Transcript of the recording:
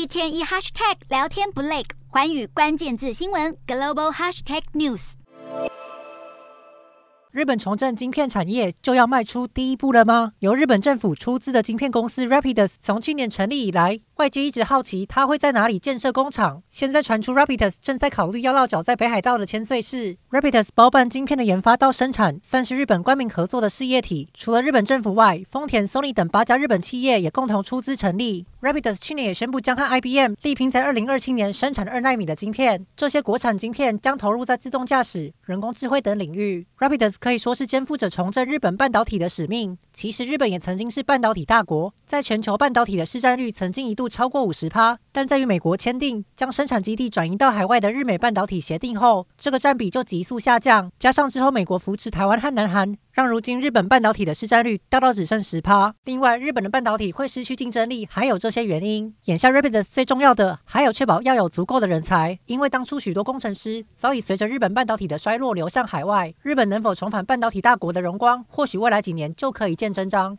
一天一 hashtag 聊天不累，环宇关键字新闻 global hashtag news。日本重振晶片产业就要迈出第一步了吗？由日本政府出资的晶片公司 Rapidus 从去年成立以来，外界一直好奇它会在哪里建设工厂。现在传出 Rapidus 正在考虑要落脚在北海道的千岁市。Rapidus 包办晶片的研发到生产，算是日本官民合作的事业体。除了日本政府外，丰田、Sony 等八家日本企业也共同出资成立。Rapidus 去年也宣布将和 IBM 力拼在二零二七年生产二纳米的晶片。这些国产晶片将投入在自动驾驶、人工智慧等领域。Rapidus 可以说是肩负着重振日本半导体的使命。其实，日本也曾经是半导体大国，在全球半导体的市占率曾经一度超过五十趴。但在与美国签订将生产基地转移到海外的日美半导体协定后，这个占比就急速下降。加上之后美国扶持台湾和南韩，让如今日本半导体的市占率掉到只剩十趴。另外，日本的半导体会失去竞争力，还有这些原因。眼下，Rapidus 最重要的还有确保要有足够的人才，因为当初许多工程师早已随着日本半导体的衰落流向海外。日本能否重返半导体大国的荣光，或许未来几年就可以见真章。